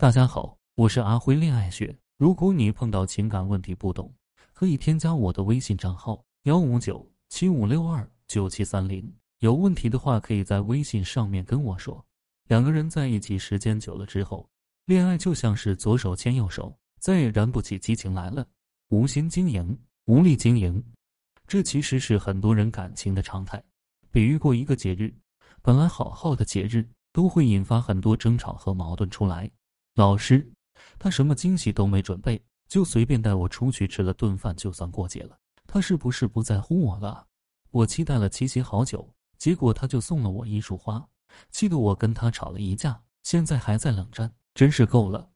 大家好，我是阿辉恋爱学。如果你碰到情感问题不懂，可以添加我的微信账号幺五九七五六二九七三零。有问题的话，可以在微信上面跟我说。两个人在一起时间久了之后，恋爱就像是左手牵右手，再也燃不起激情来了，无心经营，无力经营。这其实是很多人感情的常态。比喻过一个节日，本来好好的节日，都会引发很多争吵和矛盾出来。老师，他什么惊喜都没准备，就随便带我出去吃了顿饭，就算过节了。他是不是不在乎我了？我期待了七夕好久。结果他就送了我一束花，气得我跟他吵了一架，现在还在冷战，真是够了。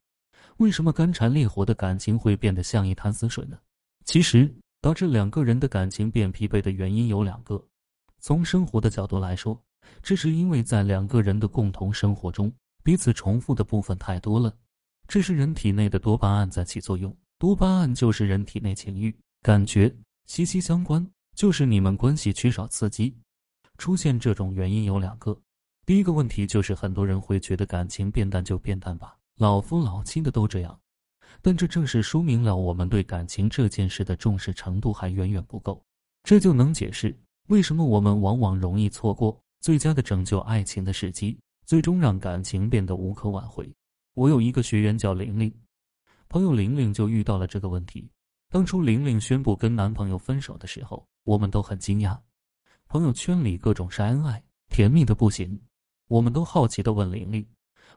为什么干柴烈火的感情会变得像一潭死水呢？其实导致两个人的感情变疲惫的原因有两个。从生活的角度来说，这是因为在两个人的共同生活中，彼此重复的部分太多了。这是人体内的多巴胺在起作用，多巴胺就是人体内情欲感觉息息相关，就是你们关系缺少刺激。出现这种原因有两个，第一个问题就是很多人会觉得感情变淡就变淡吧，老夫老妻的都这样，但这正是说明了我们对感情这件事的重视程度还远远不够，这就能解释为什么我们往往容易错过最佳的拯救爱情的时机，最终让感情变得无可挽回。我有一个学员叫玲玲，朋友玲玲就遇到了这个问题。当初玲玲宣布跟男朋友分手的时候，我们都很惊讶。朋友圈里各种晒恩爱，甜蜜的不行。我们都好奇的问玲玲：“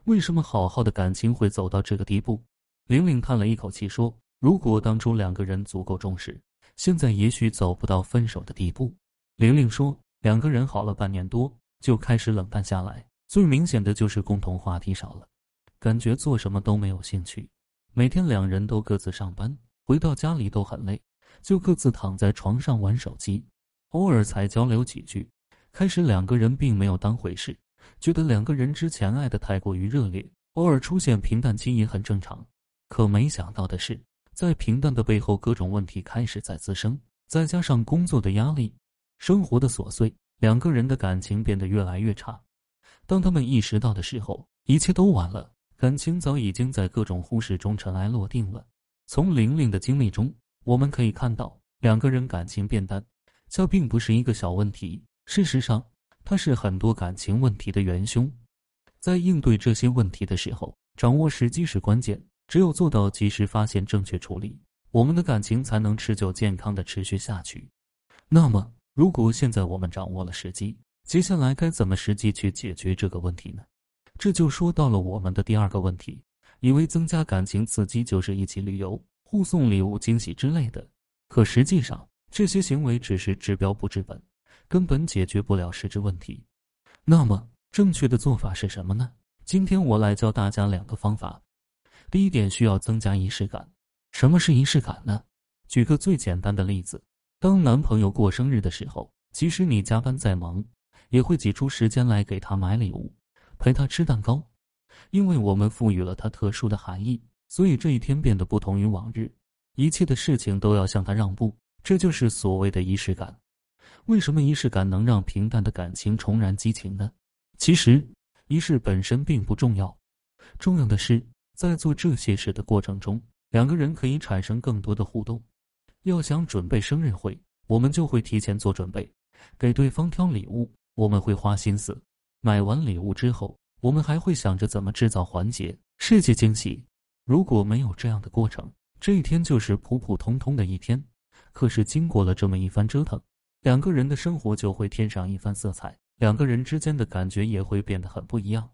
为什么好好的感情会走到这个地步？”玲玲叹了一口气说：“如果当初两个人足够重视，现在也许走不到分手的地步。”玲玲说：“两个人好了半年多，就开始冷淡下来。最明显的就是共同话题少了，感觉做什么都没有兴趣。每天两人都各自上班，回到家里都很累，就各自躺在床上玩手机。”偶尔才交流几句，开始两个人并没有当回事，觉得两个人之前爱的太过于热烈，偶尔出现平淡期也很正常。可没想到的是，在平淡的背后，各种问题开始在滋生，再加上工作的压力、生活的琐碎，两个人的感情变得越来越差。当他们意识到的时候，一切都晚了，感情早已经在各种忽视中尘埃落定了。从玲玲的经历中，我们可以看到，两个人感情变淡。这并不是一个小问题，事实上，它是很多感情问题的元凶。在应对这些问题的时候，掌握时机是关键。只有做到及时发现、正确处理，我们的感情才能持久健康的持续下去。那么，如果现在我们掌握了时机，接下来该怎么实际去解决这个问题呢？这就说到了我们的第二个问题：以为增加感情刺激就是一起旅游、互送礼物、惊喜之类的，可实际上。这些行为只是治标不治本，根本解决不了实质问题。那么，正确的做法是什么呢？今天我来教大家两个方法。第一点，需要增加仪式感。什么是仪式感呢？举个最简单的例子，当男朋友过生日的时候，即使你加班再忙，也会挤出时间来给他买礼物，陪他吃蛋糕。因为我们赋予了他特殊的含义，所以这一天变得不同于往日，一切的事情都要向他让步。这就是所谓的仪式感。为什么仪式感能让平淡的感情重燃激情呢？其实，仪式本身并不重要，重要的是在做这些事的过程中，两个人可以产生更多的互动。要想准备生日会，我们就会提前做准备，给对方挑礼物，我们会花心思。买完礼物之后，我们还会想着怎么制造环节、设计惊喜。如果没有这样的过程，这一天就是普普通通的一天。可是经过了这么一番折腾，两个人的生活就会添上一番色彩，两个人之间的感觉也会变得很不一样。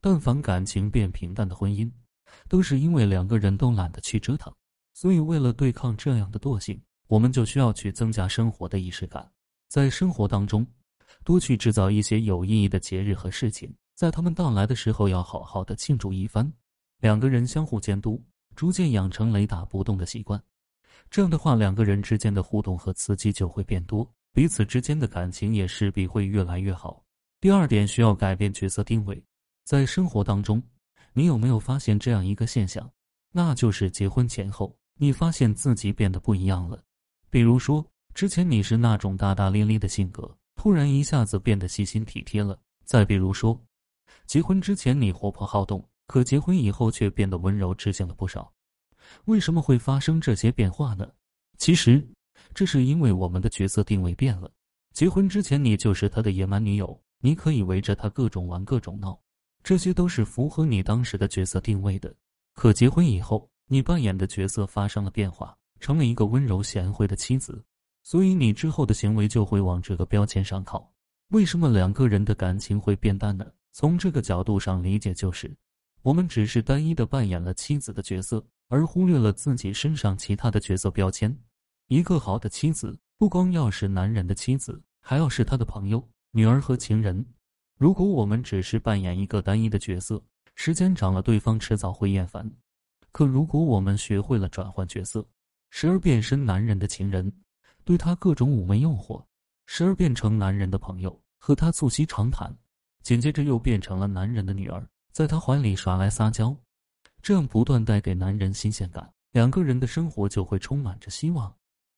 但凡感情变平淡的婚姻，都是因为两个人都懒得去折腾。所以，为了对抗这样的惰性，我们就需要去增加生活的仪式感，在生活当中多去制造一些有意义的节日和事情，在他们到来的时候要好好的庆祝一番。两个人相互监督，逐渐养成雷打不动的习惯。这样的话，两个人之间的互动和刺激就会变多，彼此之间的感情也势必会越来越好。第二点，需要改变角色定位。在生活当中，你有没有发现这样一个现象？那就是结婚前后，你发现自己变得不一样了。比如说，之前你是那种大大咧咧的性格，突然一下子变得细心体贴了；再比如说，结婚之前你活泼好动，可结婚以后却变得温柔知性了不少。为什么会发生这些变化呢？其实，这是因为我们的角色定位变了。结婚之前，你就是他的野蛮女友，你可以围着他各种玩、各种闹，这些都是符合你当时的角色定位的。可结婚以后，你扮演的角色发生了变化，成了一个温柔贤惠的妻子，所以你之后的行为就会往这个标签上靠。为什么两个人的感情会变淡呢？从这个角度上理解，就是我们只是单一的扮演了妻子的角色，而忽略了自己身上其他的角色标签。一个好的妻子，不光要是男人的妻子，还要是他的朋友、女儿和情人。如果我们只是扮演一个单一的角色，时间长了，对方迟早会厌烦。可如果我们学会了转换角色，时而变身男人的情人，对他各种妩媚诱惑。时而变成男人的朋友，和他促膝长谈；紧接着又变成了男人的女儿，在他怀里耍赖撒娇，这样不断带给男人新鲜感，两个人的生活就会充满着希望。